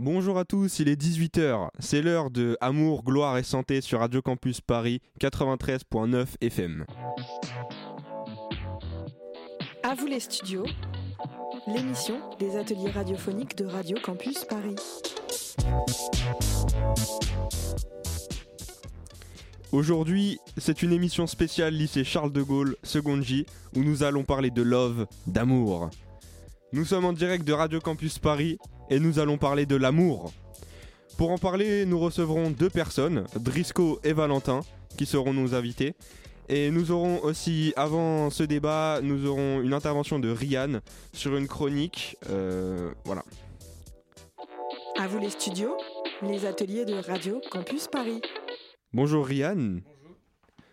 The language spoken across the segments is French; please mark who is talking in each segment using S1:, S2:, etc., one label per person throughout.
S1: Bonjour à tous, il est 18h. C'est l'heure de Amour, gloire et santé sur Radio Campus Paris 93.9 FM.
S2: À vous les studios, l'émission des ateliers radiophoniques de Radio Campus Paris.
S1: Aujourd'hui, c'est une émission spéciale lycée Charles de Gaulle, seconde J, où nous allons parler de love, d'amour. Nous sommes en direct de Radio Campus Paris et nous allons parler de l'amour. Pour en parler, nous recevrons deux personnes, Drisco et Valentin, qui seront nos invités. Et nous aurons aussi, avant ce débat, nous aurons une intervention de Rianne sur une chronique. Euh, voilà.
S2: À vous les studios, les ateliers de Radio Campus Paris.
S1: Bonjour Rianne.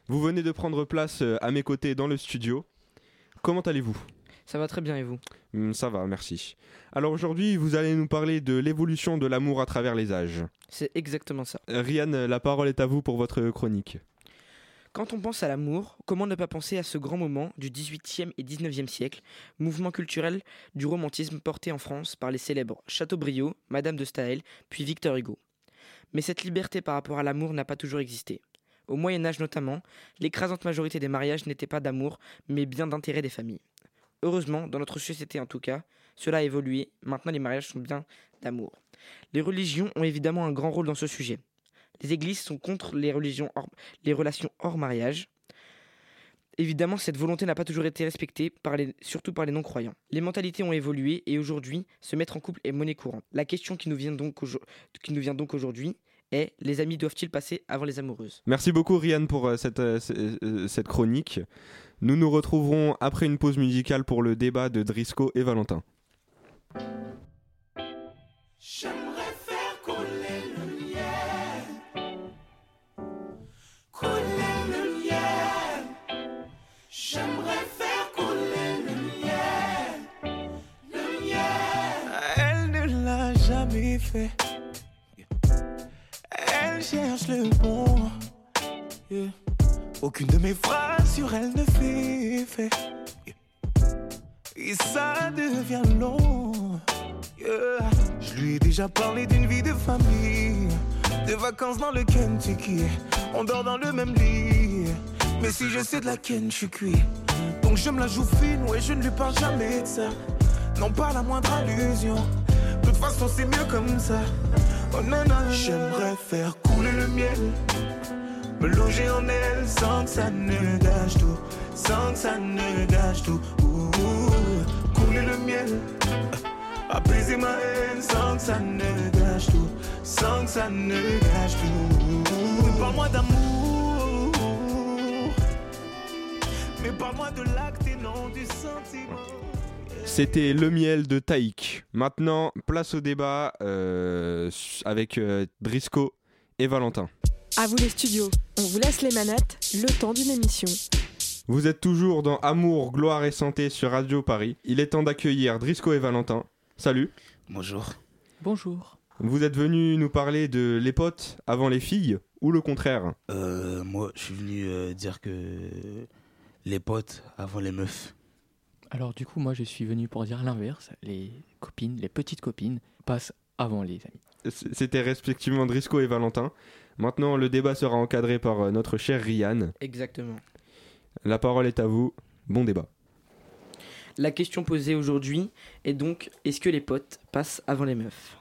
S1: Vous venez de prendre place euh, à mes côtés dans le studio. Comment allez-vous?
S3: Ça va très bien et vous?
S1: Hum, Ça va, merci. Alors aujourd'hui, vous allez nous parler de l'évolution de l'amour à travers les âges.
S3: C'est exactement ça.
S1: Euh, Rianne, la parole est à vous pour votre chronique.
S3: Quand on pense à l'amour, comment ne pas penser à ce grand moment du 18e et 19e siècle, mouvement culturel du romantisme porté en France par les célèbres Chateaubriand, Madame de Staël, puis Victor Hugo. Mais cette liberté par rapport à l'amour n'a pas toujours existé. Au Moyen Âge notamment, l'écrasante majorité des mariages n'étaient pas d'amour, mais bien d'intérêt des familles. Heureusement, dans notre société en tout cas, cela a évolué, maintenant les mariages sont bien d'amour. Les religions ont évidemment un grand rôle dans ce sujet. Les églises sont contre les, relations hors mariage. Évidemment, cette volonté n'a pas toujours été respectée, surtout par les non-croyants. Les mentalités ont évolué et aujourd'hui, se mettre en couple est monnaie courante. La question qui nous vient donc, aujourd'hui est les amis doivent-ils passer avant les amoureuses?
S1: Merci beaucoup Rianne pour euh, euh, euh, cette chronique. Nous nous retrouverons après une pause musicale pour le débat de Drisco et Valentin.
S4: J'aimerais faire couler le miel. Couler le miel. J'aimerais faire couler le miel. Le miel. Elle ne l'a jamais fait. Elle cherche le bon. Aucune de mes phrases sur elle ne fait effet. Et ça devient long. Je lui ai déjà parlé d'une vie de famille, de vacances dans le Kentucky. On dort dans le même lit, mais si je sais de la ken, je suis cuit. Donc je me la joue fine, ouais, je ne lui parle jamais de ça. Non, pas la moindre allusion. De toute façon, c'est mieux comme ça. Oh non, non, j'aimerais faire couler le miel. Me loger en elle sans que ça ne gâche tout. Sans que ça ne gâche tout. Ouh, couler le miel. Apaiser ma haine sans que ça ne gâche tout, sans que ça ne gâche tout. Mais Parle-moi d'amour, mais parle-moi de l'acte et non du sentiment.
S1: C'était le miel de Taïk. Maintenant, place au débat euh, avec euh, et Valentin.
S2: À vous les studios, on vous laisse les manettes, le temps d'une émission.
S1: Vous êtes toujours dans Amour, gloire et santé sur Radio Paris. Il est temps d'accueillir Drisco et Valentin. Salut.
S5: Bonjour.
S3: Bonjour.
S1: Vous êtes venus nous parler de les potes avant les filles ou le contraire?
S5: Euh, moi, je suis venu euh, dire que les potes avant les meufs.
S6: Alors du coup, moi je suis venu pour dire l'inverse. Les copines, les petites copines, passent avant les amis.
S1: C'était respectivement Drisco et Valentin. Maintenant, le débat sera encadré par euh, notre chère Rianne.
S3: Exactement.
S1: La parole est à vous. Bon débat.
S3: La question posée aujourd'hui est donc est-ce que les potes passent avant les meufs?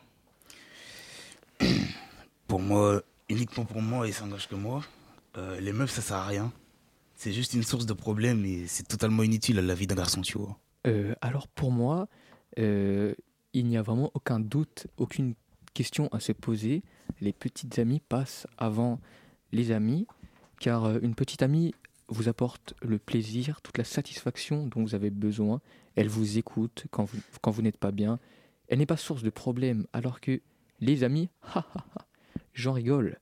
S5: Pour moi, uniquement pour moi et ça n'engage que moi, euh, les meufs ça sert à rien. C'est juste une source de problème et c'est totalement inutile à la vie d'un garçon, tu vois.
S6: Euh, alors pour moi, euh, il n'y a vraiment aucun doute, aucune question à se poser. Les petites amies passent avant les amis, car euh, une petite amie vous apporte le plaisir, toute la satisfaction dont vous avez besoin. Elle vous écoute quand vous, quand vous n'êtes pas bien. Elle n'est pas source de problème, alors que les amis, j'en rigole.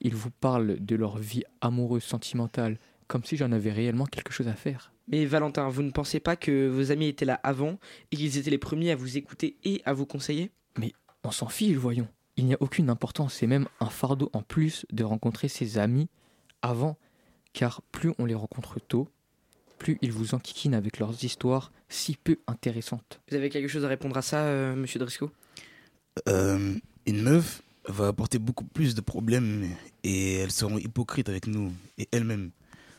S6: Ils vous parlent de leur vie amoureuse, sentimentale, comme si j'en avais réellement quelque chose à faire.
S3: Mais Valentin, vous ne pensez pas que vos amis étaient là avant et qu'ils étaient les premiers à vous écouter et à vous conseiller?
S6: On s'en fiche, voyons. Il n'y a aucune importance, c'est même un fardeau en plus de rencontrer ses amis avant, car plus on les rencontre tôt, plus ils vous enquiquinent avec leurs histoires si peu intéressantes.
S3: Vous avez quelque chose à répondre à ça, euh, monsieur Driscoll?
S5: Euh, Une meuf va apporter beaucoup plus de problèmes et elles seront hypocrites avec nous et elles-mêmes.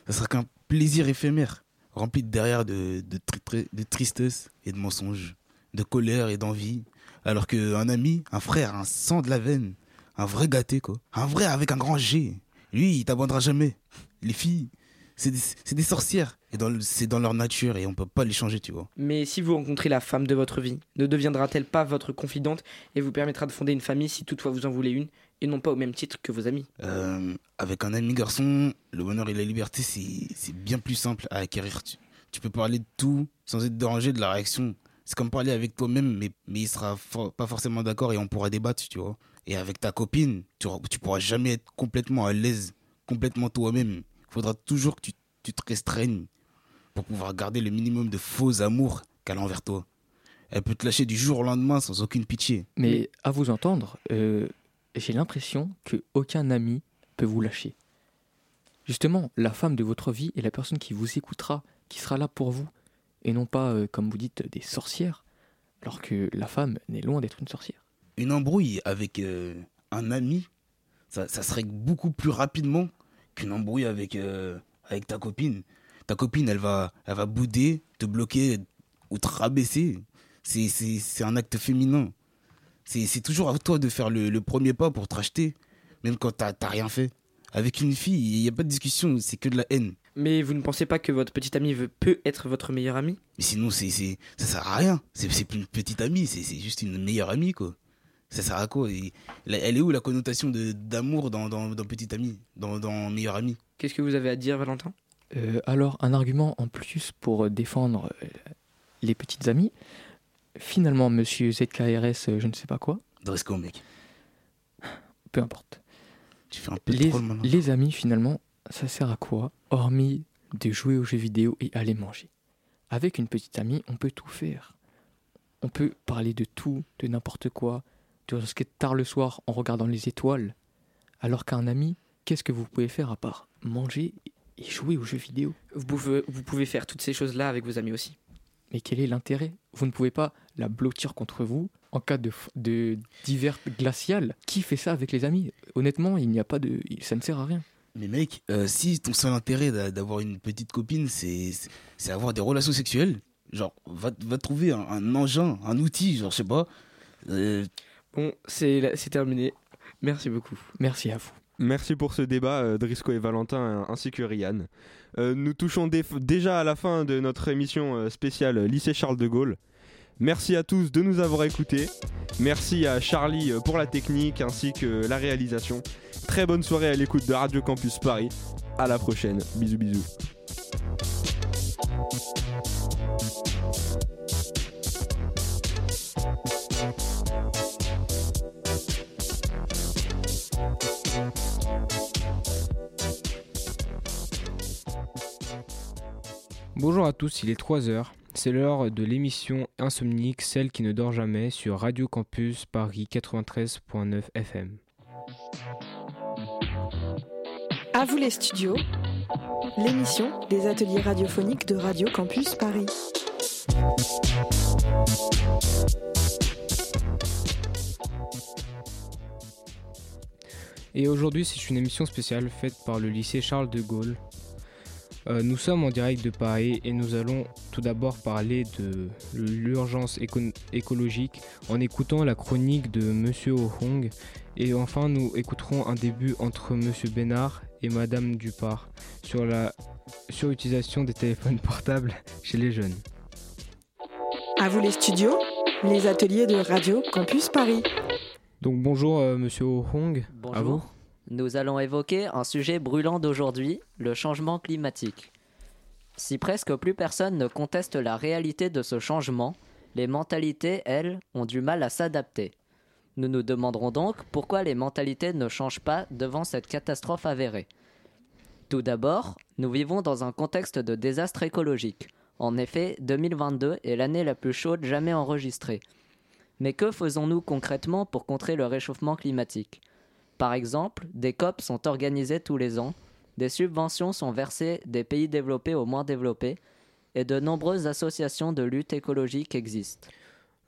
S5: Ça sera qu'un plaisir éphémère, rempli de derrière de, de, tri- tri- de tristesse et de mensonges, de colère et d'envie. Alors qu'un ami, un frère, un sang de la veine, un vrai gâté, quoi. Un vrai avec un grand G. Lui, il t'abandonnera jamais. Les filles, c'est des, des sorcières. Et c'est dans leur nature et on peut pas les changer, tu vois.
S3: Mais si vous rencontrez la femme de votre vie, ne deviendra-t-elle pas votre confidente et vous permettra de fonder une famille si toutefois vous en voulez une, et non pas au même titre que vos amis?
S5: Euh, avec un ami garçon, le bonheur et la liberté, c'est c'est bien plus simple à acquérir. Tu, tu peux parler de tout sans être dérangé de la réaction. C'est comme parler avec toi-même, mais, mais il sera pas forcément d'accord et on pourra débattre, tu vois. Et avec ta copine, tu, tu pourras jamais être complètement à l'aise, complètement toi-même. Il faudra toujours que tu, tu te restreignes pour pouvoir garder le minimum de faux amour qu'elle a envers toi. Elle peut te lâcher du jour au lendemain sans aucune pitié.
S6: Mais à vous entendre, euh, j'ai l'impression que aucun ami peut vous lâcher. Justement, la femme de votre vie est la personne qui vous écoutera, qui sera là pour vous, et non pas, euh, comme vous dites, des sorcières, alors que la femme n'est loin d'être une sorcière.
S5: une embrouille avec euh, un ami, ça, ça se règle beaucoup plus rapidement qu'une embrouille avec, euh, avec ta copine. Ta copine, elle va, elle va bouder, te bloquer ou te rabaisser. C'est, un acte féminin. C'est, toujours à toi de faire le, premier pas pour te racheter, même quand t'as rien fait. Avec une fille, il n'y a pas de discussion, c'est que de la haine.
S3: Mais vous ne pensez pas que votre petite amie veut, peut être votre meilleure amie
S5: Mais sinon, c'est, c'est, ça sert à rien. C'est, c'est plus une petite amie, c'est, c'est juste une meilleure amie, quoi. Ça sert à quoi? Et la- Elle est où la connotation de, d'amour dans, dans, dans petite amie, dans, dans meilleure amie
S3: Qu'est-ce que vous avez à dire, Valentin?
S6: Euh, alors, un argument en plus pour défendre euh, les petites amies. Finalement, monsieur ZKRS, euh, je ne sais pas quoi,
S5: Dresco, mec?
S6: peu importe.
S5: Tu fais un peu
S6: Les,
S5: trop le malin.
S6: les amis, finalement, ça sert à quoi Hormis de jouer aux jeux vidéo et aller manger? Avec une petite amie, on peut tout faire. On peut parler de tout, de n'importe quoi, de risquer tard le soir en regardant les étoiles. Alors qu'un ami, qu'est-ce que vous pouvez faire à part manger et jouer aux jeux vidéo?
S3: Vous pouvez, vous pouvez faire toutes ces choses-là avec vos amis aussi.
S6: Mais quel est l'intérêt? Vous ne pouvez pas la blottir contre vous en cas de, de glacial. Qui fait ça avec les amis? Honnêtement, il n'y a pas de, ça ne sert à rien.
S5: Mais mec, euh, si ton seul intérêt d'a- d'avoir une petite copine, c'est avoir des relations sexuelles, genre, va, va trouver un, un engin, un outil, genre, je sais pas. Euh,
S3: Bon, c'est c'est terminé. Merci beaucoup.
S6: Merci à vous.
S1: Merci pour ce débat, euh, Drisco et Valentin, ainsi que Ryan. Euh, nous touchons dé- déjà à la fin de notre émission spéciale Lycée Charles de Gaulle. Merci à tous de nous avoir écoutés. Merci à Charlie euh, pour la technique ainsi que la réalisation. Très bonne soirée à l'écoute de Radio Campus Paris. À la prochaine. Bisous bisous.
S7: Bonjour à tous, il est 3h. C'est l'heure de l'émission Insomnique, celle qui ne dort jamais, sur Radio Campus Paris 93.9 FM.
S2: À vous les studios, l'émission des ateliers radiophoniques de Radio Campus Paris.
S7: Et aujourd'hui, c'est une émission spéciale faite par le lycée Charles de Gaulle. Euh, nous sommes en direct de Paris et nous allons tout d'abord parler de l'urgence éco- écologique en écoutant la chronique de Monsieur Ohong. Et enfin, nous écouterons un début entre Monsieur Bénard et Madame Dupart sur la surutilisation des téléphones portables chez les jeunes.
S2: À vous les studios, les ateliers de Radio Campus Paris.
S7: Donc bonjour euh, Monsieur Ohong. À vous.
S8: Nous allons évoquer un sujet brûlant d'aujourd'hui, le changement climatique. Si presque plus personne ne conteste la réalité de ce changement, les mentalités, elles, ont du mal à s'adapter. Nous nous demanderons donc pourquoi les mentalités ne changent pas devant cette catastrophe avérée. Tout d'abord, nous vivons dans un contexte de désastre écologique. En effet, 2022 est l'année la plus chaude jamais enregistrée. Mais que faisons-nous concrètement pour contrer le réchauffement climatique? Par exemple, des COP sont organisés tous les ans, des subventions sont versées des pays développés aux moins développés, et de nombreuses associations de lutte écologique existent.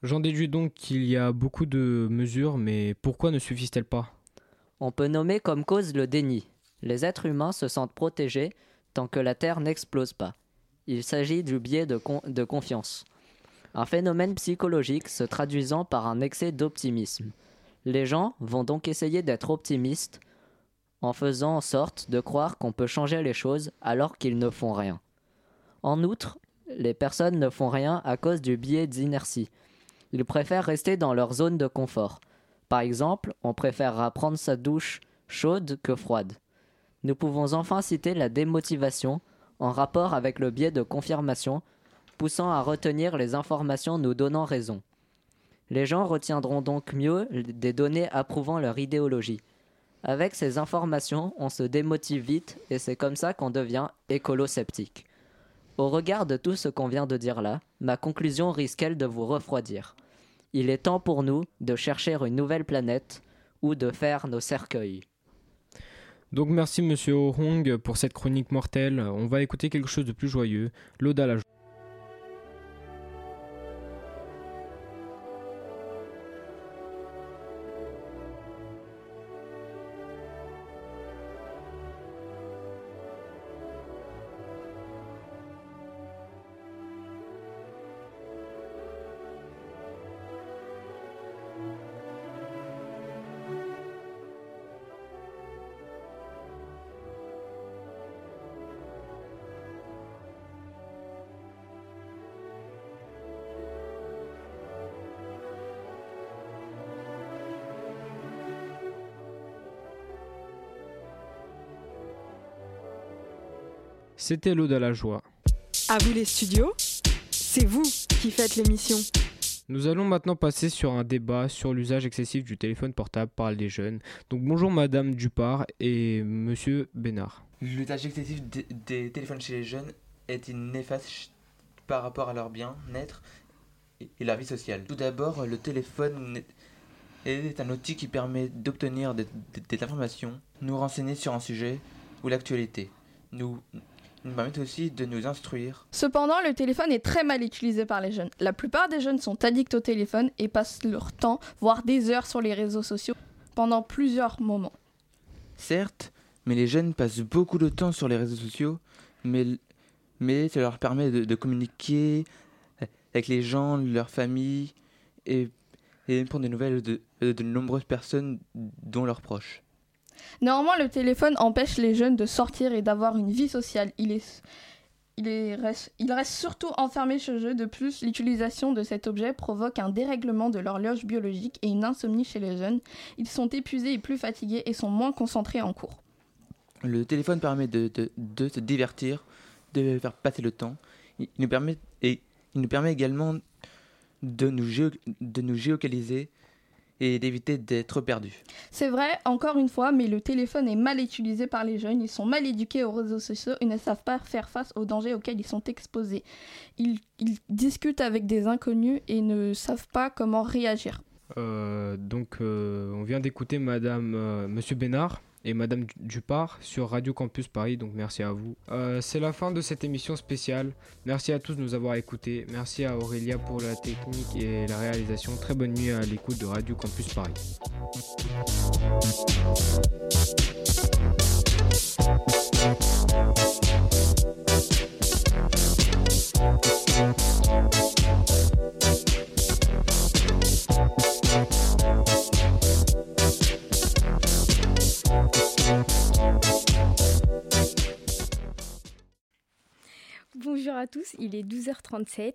S7: J'en déduis donc qu'il y a beaucoup de mesures, mais pourquoi ne suffisent-elles pas?
S8: On peut nommer comme cause le déni. Les êtres humains se sentent protégés tant que la Terre n'explose pas. Il s'agit du biais de, con- de confiance. Un phénomène psychologique se traduisant par un excès d'optimisme. Les gens vont donc essayer d'être optimistes en faisant en sorte de croire qu'on peut changer les choses alors qu'ils ne font rien. En outre, les personnes ne font rien à cause du biais d'inertie. Ils préfèrent rester dans leur zone de confort. Par exemple, on préférera prendre sa douche chaude que froide. Nous pouvons enfin citer la démotivation en rapport avec le biais de confirmation, poussant à retenir les informations nous donnant raison. Les gens retiendront donc mieux des données approuvant leur idéologie. Avec ces informations, on se démotive vite et c'est comme ça qu'on devient écolo-sceptique. Au regard de tout ce qu'on vient de dire là, ma conclusion risque-t-elle de vous refroidir. Il est temps pour nous de chercher une nouvelle planète ou de faire nos cercueils.
S7: Donc merci Monsieur Ohong pour cette chronique mortelle. On va écouter quelque chose de plus joyeux, l'Ode à la C'était l'Ode à la joie.
S2: À vous les studios, c'est vous qui faites l'émission.
S7: Nous allons maintenant passer sur un débat sur l'usage excessif du téléphone portable par les jeunes. Donc bonjour Madame Dupart et Monsieur Bénard.
S9: L'usage excessif des, téléphones chez les jeunes est une néfaste par rapport à leur bien-être et, leur vie sociale? Tout d'abord, le téléphone est- est un outil qui permet d'obtenir des, des- des informations, nous renseigner sur un sujet ou l'actualité. Nous, nous permet aussi de nous instruire.
S10: Cependant, le téléphone est très mal utilisé par les jeunes. La plupart des jeunes sont addicts au téléphone et passent leur temps, voire des heures sur les réseaux sociaux pendant plusieurs moments.
S9: Certes, mais les jeunes passent beaucoup de temps sur les réseaux sociaux, mais, mais ça leur permet de, de communiquer avec les gens, leur famille, et, et prendre des nouvelles de, de nombreuses personnes, dont leurs proches.
S10: Néanmoins, le téléphone empêche les jeunes de sortir et d'avoir une vie sociale. Il, est, il, est- reste, il reste surtout enfermé chez eux. De plus, l'utilisation de cet objet provoque un dérèglement de l'horloge biologique et une insomnie chez les jeunes. Ils sont épuisés et plus fatigués et sont moins concentrés en cours.
S9: Le téléphone permet de, se divertir, de faire passer le temps. Il, il nous permet, et il nous permet également de nous, géo- de nous géocaliser et d'éviter d'être perdus.
S10: C'est vrai, encore une fois, mais le téléphone est mal utilisé par les jeunes. Ils sont mal éduqués aux réseaux sociaux et ne savent pas faire face aux dangers auxquels ils sont exposés. Ils, ils discutent avec des inconnus et ne savent pas comment réagir.
S7: Euh, donc euh, on vient d'écouter Madame euh, Monsieur Bénard et Madame Du- Dupart sur Radio Campus Paris, donc merci à vous. Euh, c'est la fin de cette émission spéciale. Merci à tous de nous avoir écoutés. Merci à Aurélia pour la technique et la réalisation. Très bonne nuit à l'écoute de Radio Campus Paris.
S11: Bonjour à tous, il est 12h37.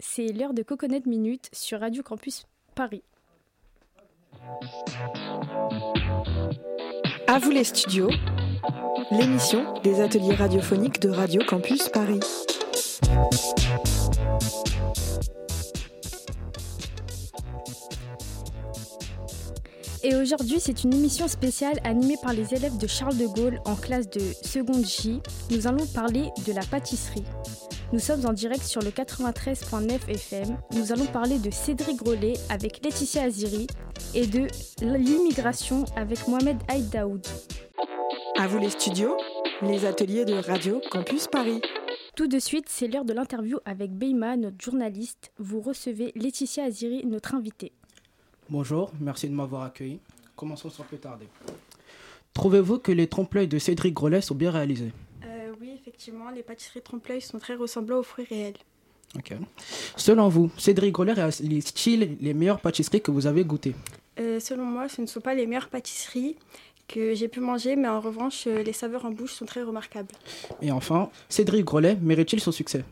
S11: C'est l'heure de Coconut Minute sur Radio Campus Paris.
S2: À vous les studios, l'émission des ateliers radiophoniques de Radio Campus Paris.
S11: Et aujourd'hui, c'est une émission spéciale animée par les élèves de Charles de Gaulle en classe de seconde J. Nous allons parler de la pâtisserie. Nous sommes en direct sur le 93.9 FM. Nous allons parler de Cédric Grolet avec Laetitia Aziri et de l'immigration avec Mohamed Aïd Daoud.
S2: À vous les studios, les ateliers de Radio Campus Paris.
S11: Tout de suite, c'est l'heure de l'interview avec Beima, notre journaliste. Vous recevez Laetitia Aziri, notre invitée.
S12: Bonjour, merci de m'avoir accueilli. Commençons sans plus tarder. Trouvez-vous que les trompe-l'œil de Cédric Grolet sont bien réalisés?
S13: Effectivement, les pâtisseries trompe-l'œil sont très ressemblantes aux fruits réels.
S12: Ok. Selon vous, Cédric Grolet réalise-t-il les meilleures pâtisseries que vous avez goûtées?
S13: Euh, selon moi, ce ne sont pas les meilleures pâtisseries que j'ai pu manger, mais en revanche, euh, les saveurs en bouche sont très remarquables.
S12: Et enfin, Cédric Grolet mérite-t-il son succès?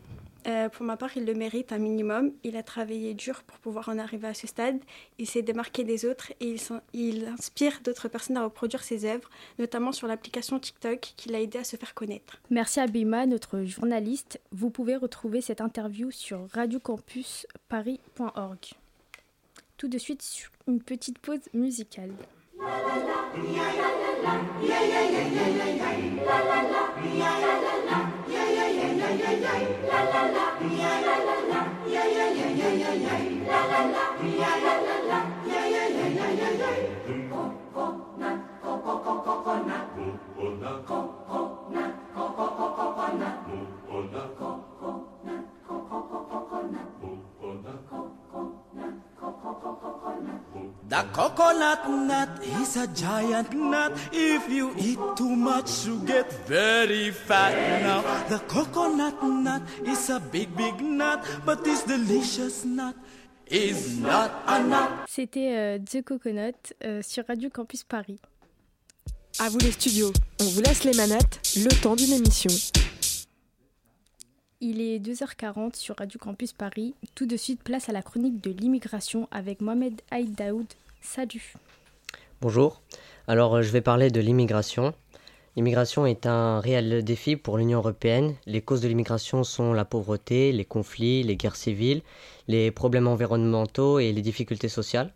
S13: Euh, pour ma part, il le mérite un minimum. Il a travaillé dur pour pouvoir en arriver à ce stade. Il s'est démarqué des autres et il, inspire d'autres personnes à reproduire ses œuvres, notamment sur l'application TikTok qui l'a aidé à se faire connaître.
S11: Merci à Beima, notre journaliste. Vous pouvez retrouver cette interview sur radiocampusparis.org. Tout de suite, une petite pause musicale.
S4: The coconut nut is a giant nut. If you eat too much, you get very fat. Now, the coconut nut is a big, big nut, but this delicious nut is not a nut.
S11: C'était euh, The Coconut euh, sur Radio Campus Paris.
S2: À vous les studios, on vous laisse les manettes, le temps d'une émission.
S11: Il est 2h40 sur Radio Campus Paris. Tout de suite, place à la chronique de l'immigration avec Mohamed Aïd Daoud. Salut
S14: Bonjour. Alors, euh, je vais parler de l'immigration. L'immigration est un réel défi pour l'Union européenne. Les causes de l'immigration sont la pauvreté, les conflits, les guerres civiles, les problèmes environnementaux et les difficultés sociales.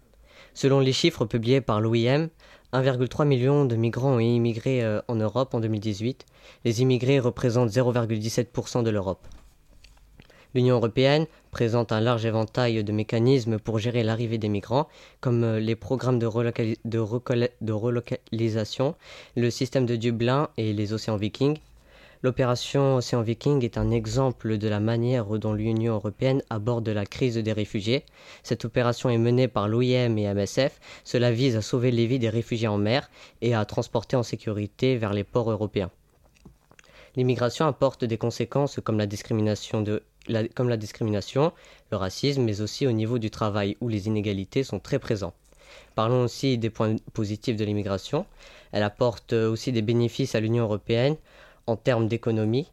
S14: Selon les chiffres publiés par l'OIM, 1,3 million de migrants ont immigré euh, en Europe en 2018. Les immigrés représentent 0,17% de l'Europe. L'Union européenne présente un large éventail de mécanismes pour gérer l'arrivée des migrants, comme euh, les programmes de, relocalisation, le système de Dublin et les océans Vikings. L'opération Océan Viking est un exemple de la manière dont l'Union européenne aborde la crise des réfugiés. Cette opération est menée par l'OIM et MSF. Cela vise à sauver les vies des réfugiés en mer et à transporter en sécurité vers les ports européens. L'immigration apporte des conséquences comme la discrimination, de, comme la discrimination, le racisme, mais aussi au niveau du travail où les inégalités sont très présents. Parlons aussi des points positifs de l'immigration. Elle apporte euh, aussi des bénéfices à l'Union européenne en termes d'économie.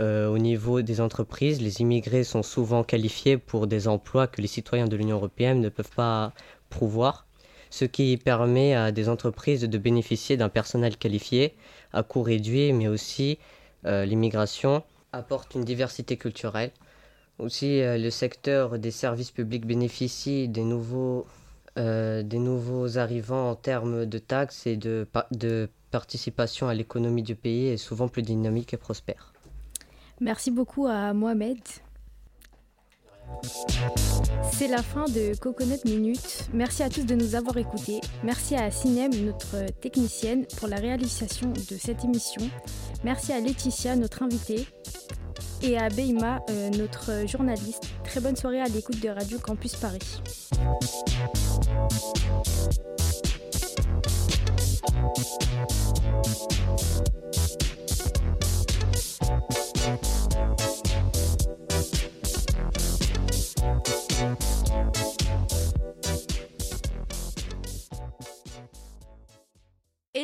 S14: Euh, au niveau des entreprises, les immigrés sont souvent qualifiés pour des emplois que les citoyens de l'Union européenne ne peuvent pas prouvoir, ce qui permet à des entreprises de bénéficier d'un personnel qualifié à coût réduit, mais aussi euh, l'immigration apporte une diversité culturelle. Aussi, euh, le secteur des services publics bénéficie des nouveaux, euh, des nouveaux arrivants en termes de taxes et de, de participation à l'économie du pays est souvent plus dynamique et prospère.
S11: Merci beaucoup à Mohamed. C'est la fin de Coconut Minute. Merci à tous de nous avoir écoutés. Merci à Sinem, notre technicienne, pour la réalisation de cette émission. Merci à Laetitia, notre invitée. Et à Beima, euh, notre journaliste. Très bonne soirée à l'écoute de Radio Campus Paris.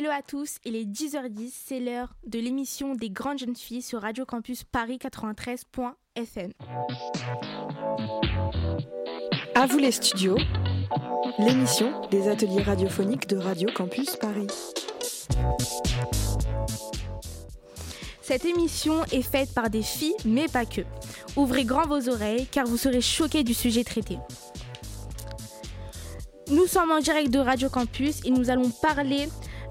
S15: Hello à tous, il est 10h10, c'est l'heure de l'émission des grandes jeunes filles sur Radio Campus Paris 93.fm.
S2: À vous les studios, l'émission des ateliers radiophoniques de Radio Campus Paris.
S15: Cette émission est faite par des filles, mais pas que. Ouvrez grand vos oreilles car vous serez choqués du sujet traité. Nous sommes en direct de Radio Campus et nous allons parler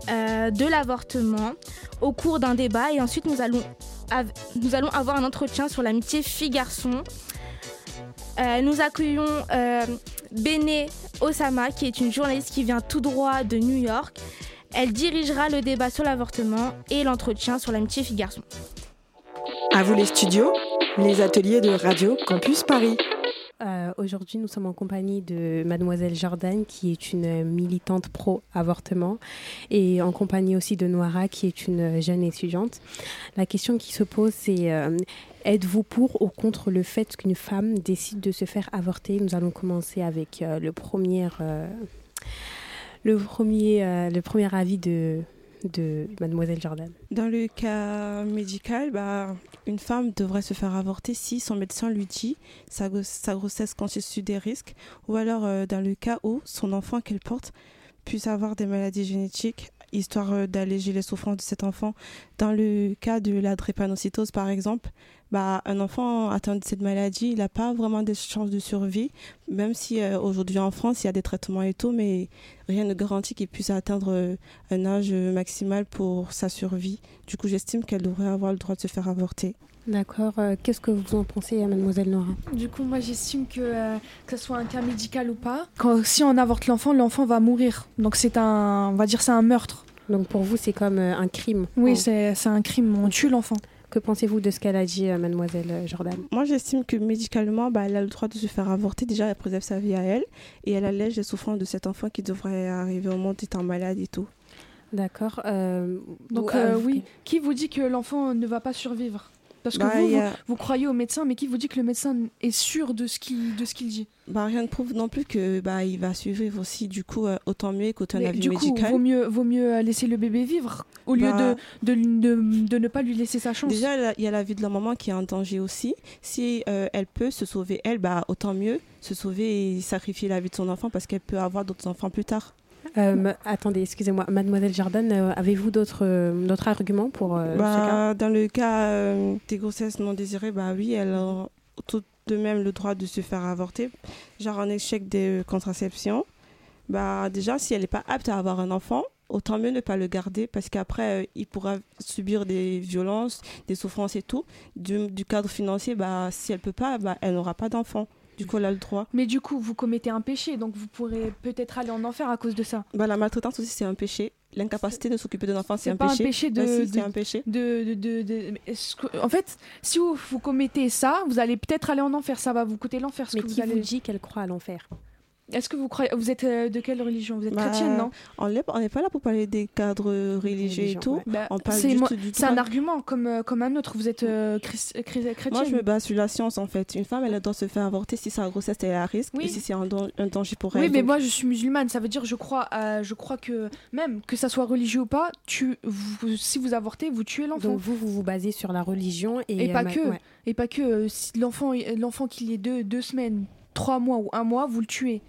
S15: euh, de l'avortement au cours d'un débat et ensuite nous allons, avoir un entretien sur l'amitié fille-garçon. Euh, nous accueillons euh, Bene Osama qui est une journaliste qui vient tout droit de New York. Elle dirigera le débat sur l'avortement et l'entretien sur l'amitié fille-garçon.
S2: À vous les studios, Les ateliers de Radio Campus Paris.
S16: Euh, Aujourd'hui, nous sommes en compagnie de Mademoiselle Jordan, qui est une militante pro-avortement, et en compagnie aussi de Noira, qui est une jeune étudiante. La question qui se pose, c'est euh, êtes-vous pour ou contre le fait qu'une femme décide de se faire avorter? Nous allons commencer avec euh, le premier, le premier, le premier avis de, de Mademoiselle.
S17: Dans le cas médical, bah, une femme devrait se faire avorter si son médecin lui dit sa grossesse constitue des risques, ou alors euh, dans le cas où son enfant qu'elle porte puisse avoir des maladies génétiques, histoire euh, d'alléger les souffrances de cet enfant. Dans le cas de la drépanocytose, par exemple, bah, un enfant atteint de cette maladie, il n'a pas vraiment de chances de survie, même si euh, aujourd'hui en France, il y a des traitements et tout, mais rien ne garantit qu'il puisse atteindre euh, un âge euh, maximal pour sa survie. Du coup, j'estime qu'elle devrait avoir le droit de se faire avorter.
S16: D'accord. euh, Qu'est-ce que vous en pensez, Mademoiselle Nora?
S18: Du coup, moi j'estime que euh, que ce soit un cas médical ou pas, quand si on avorte l'enfant, l'enfant va mourir. Donc c'est un, on va dire c'est un meurtre.
S16: Donc pour vous, c'est comme euh, un crime
S18: Oui,
S16: Oh.
S18: c'est c'est un crime. On tue l'enfant.
S16: Que pensez-vous de ce qu'elle a dit, euh, Mademoiselle euh, Jordan?
S17: Moi, j'estime que médicalement, bah, elle a le droit de se faire avorter. Déjà, elle préserve sa vie à elle et elle allège les souffrances de cet enfant qui devrait arriver au monde étant malade et tout.
S16: D'accord. euh,
S18: Donc euh, oui, qui vous dit que l'enfant ne va pas survivre? Parce que
S17: Bah,
S18: vous,
S17: il y a-
S18: vous, vous croyez au médecin, mais qui vous dit que le médecin est sûr de ce qu'il dit?
S17: Bah, rien ne prouve non plus que bah, il va survivre aussi. Du coup, euh, autant mieux qu'autant
S18: Mais
S17: avis
S18: Du coup,
S17: médical.
S18: vaut mieux, vaut mieux euh, laisser le bébé vivre au lieu
S17: Bah,
S18: de, de, lui- de, de ne pas lui laisser sa chance.
S17: Déjà, il y a la vie de la maman qui est en danger aussi. Si euh, elle peut se sauver, elle, bah, autant mieux se sauver et sacrifier la vie de son enfant parce qu'elle peut avoir d'autres enfants plus tard.
S16: Euh, attendez, excusez-moi, Mademoiselle Jordan, euh, avez-vous d'autres euh, d'autres arguments pour
S17: Bah, dans le cas des grossesses non désirées, bah oui, elle a tout de même le droit de se faire avorter. Genre en échec de contraception, bah déjà, si elle n'est pas apte à avoir un enfant, autant mieux ne pas le garder parce qu'après, il pourra subir des violences, des souffrances et tout. Du, du cadre financier, bah, si elle peut pas, bah, elle n'aura pas d'enfant. Du coup, elle a le droit.
S18: Mais du coup, vous commettez un péché, donc vous pourrez peut-être aller en enfer à cause de ça.
S17: Bah, la maltraitance aussi, c'est un péché. L'incapacité de s'occuper d'un enfant, c'est
S18: C'est
S17: un
S18: un péché de.
S17: Bah, si,
S18: de-
S17: c'est un péché.
S18: De, de, de- en fait, si vous, vous commettez ça, vous allez peut-être aller en enfer. Ça va vous coûter l'enfer. ce
S16: Mais
S18: que
S16: qui
S18: vous allez...
S16: vous dit qu'elle croit à l'enfer?
S18: Est-ce que vous croyez. Vous êtes euh, de quelle religion? Vous êtes
S17: Bah,
S18: chrétienne, non?
S17: On n'est pas là pour parler des cadres religieux et tout.
S18: Bah,
S17: on parle
S18: C'est
S17: juste
S18: moi-
S17: du
S18: c'est un argument comme, euh, comme un autre. Vous êtes euh, chris- euh, chris- chrétienne.
S17: Moi, je me base sur la science en fait. Une femme, elle doit se faire avorter si sa grossesse est à risque
S18: Oui.
S17: et si c'est un, dan- un danger pour
S18: Oui,
S17: elle.
S18: mais
S17: Donc,
S18: moi je suis musulmane, ça veut dire je crois, je crois que même que ça soit religieux ou pas, tu, vous- si vous avortez, vous tuez l'enfant.
S16: Donc vous, vous vous basez sur la religion et,
S18: Et, pas que,
S16: ouais.
S18: et pas que. euh, si l'enfant, l'enfant qu'il ait deux, deux semaines, trois mois ou un mois, vous le tuez.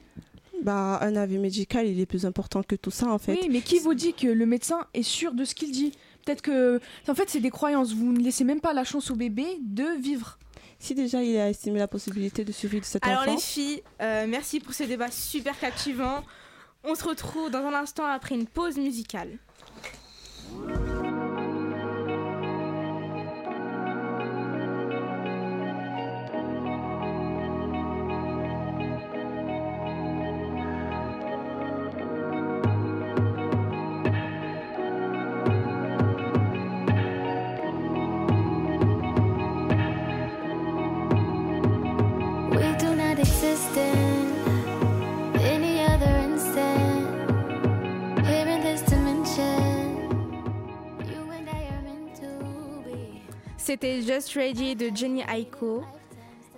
S17: bah, un avis médical, il est plus important que tout ça en fait.
S18: Oui, mais qui vous dit que le médecin est sûr de ce qu'il dit? Peut-être que, en fait, c'est des croyances. Vous ne laissez même pas la chance au bébé de vivre.
S17: Si déjà il a estimé la possibilité de survie de cet
S19: Alors
S17: enfant.
S19: les filles, euh, merci pour ce débat super captivant. On se retrouve dans un instant après une pause musicale. C'était Just Ready de Jenny Aiko.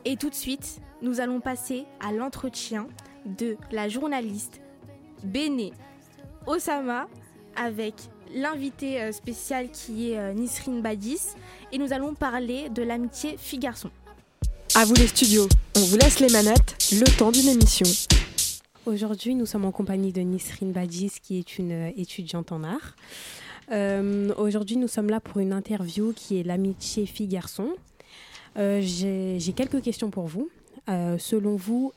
S19: Et tout de suite, nous allons passer à l'entretien de la journaliste Béné Osama avec l'invité euh, spécial qui est euh, Nisrine Badis. Et nous allons parler de l'amitié fille-garçon.
S2: À vous les studios, on vous laisse les manettes, le temps d'une émission.
S16: Aujourd'hui, nous sommes en compagnie de Nisrine Badis, qui est une euh, étudiante en art. Euh, Aujourd'hui, nous sommes là pour une interview qui est l'amitié fille-garçon. Euh, J'ai quelques questions pour vous. Euh, selon vous,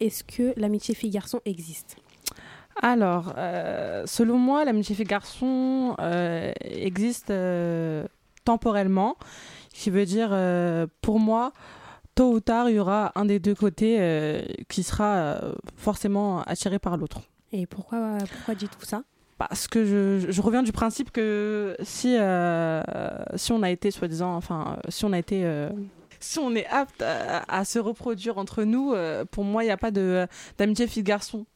S16: est-ce que l'amitié fille-garçon existe?
S20: Alors, selon moi, l'amitié fille-garçon existe temporellement. Ce qui veut dire, pour moi, tôt ou tard, il y aura un des deux côtés qui sera forcément attiré par l'autre.
S16: Et pourquoi, pourquoi dites-vous ça?
S20: Parce que je, je reviens du principe que si, euh, si on a été, soi-disant, enfin, si on a été euh, si on est apte à, à se reproduire entre nous, euh, pour moi, il n'y a pas d'amitié fille-garçon.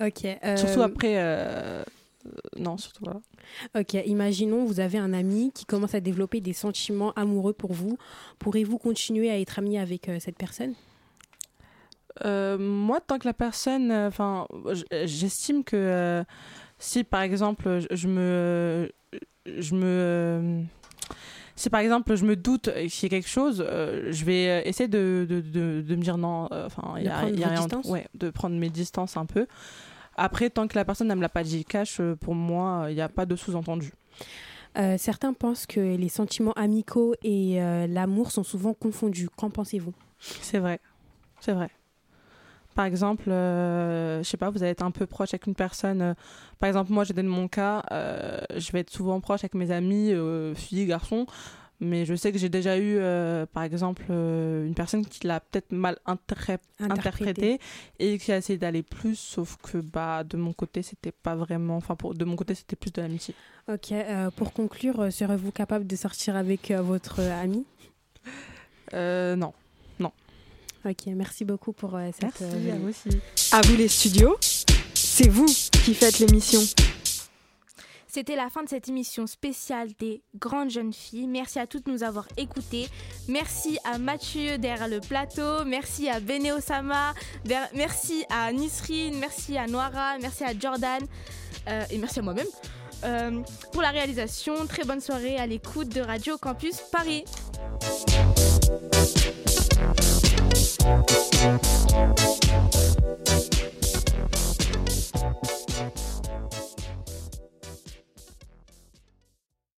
S16: Ok. euh,
S20: Surtout après. euh, euh, non, surtout voilà.
S16: Ok, imaginons vous avez un ami qui commence à développer des sentiments amoureux pour vous. Pourrez-vous continuer à être ami avec euh, cette personne?
S20: Euh, moi, tant que la personne, euh, enfin, j'estime que euh, si par exemple, je, me, je me, si par exemple je me doute qu'il y a quelque chose, euh, je vais euh, essayer de, de, de, de me dire non. euh, Enfin, il y a, y a rien. Ouais, de prendre mes distances un peu. Après, tant que la personne ne me l'a pas dit cash, pour moi, il n'y a pas de sous-entendu.
S16: Euh, Certains pensent que les sentiments amicaux et l'amour sont souvent confondus. Qu'en pensez-vous?
S20: C'est vrai, c'est vrai. Par exemple, euh, je sais pas, vous allez être un peu proche avec une personne. euh, par exemple, moi, je donne mon cas, euh, je vais être souvent proche avec mes amis, euh, filles, garçons. Mais je sais que j'ai déjà eu, par exemple, une personne qui l'a peut-être mal interpré-
S16: Interprété.
S20: interprété et qui a essayé d'aller plus, sauf que bah de mon côté, c'était pas vraiment. Enfin, de mon côté, c'était plus de l'amitié.
S16: Ok, pour conclure, serez-vous capable de sortir avec votre ami
S20: non.
S16: Ok, merci beaucoup pour euh, cette.
S20: Merci,
S16: euh,
S20: à vous aussi.
S2: À vous les studios, c'est vous qui faites l'émission.
S15: C'était la fin de cette émission spéciale des grandes jeunes filles. Merci à toutes de nous avoir écoutés. Merci à Mathieu derrière le plateau. Merci à Bene Osama. Merci à Nisrine. Merci à Noira. Merci à Jordan. Euh, et merci à moi-même. euh, pour la réalisation. Très bonne soirée à l'écoute de Radio Campus Paris. Thank you.